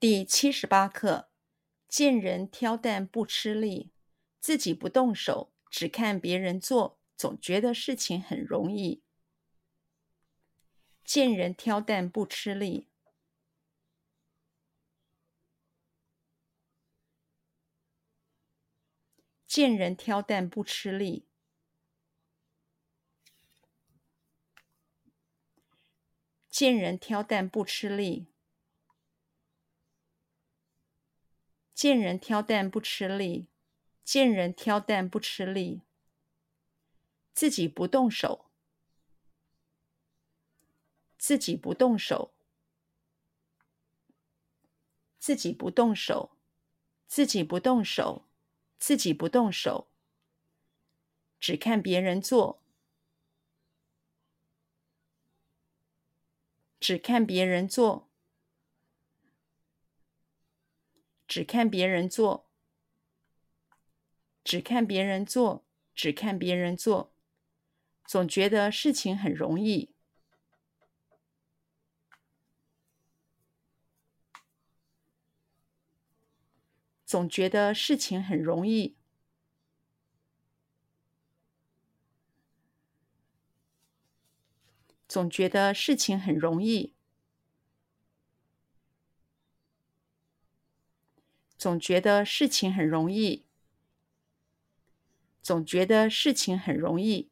第七十八课：见人挑担不吃力，自己不动手，只看别人做，总觉得事情很容易。见人挑担不吃力，见人挑担不吃力，见人挑担不吃力。见人挑担不吃力，见人挑担不吃力，自己不动手，自己不动手，自己不动手，自己不动手，自己不动手，只看别人做，只看别人做。只看别人做，只看别人做，只看别人做，总觉得事情很容易，总觉得事情很容易，总觉得事情很容易。总觉得事情很容易，总觉得事情很容易。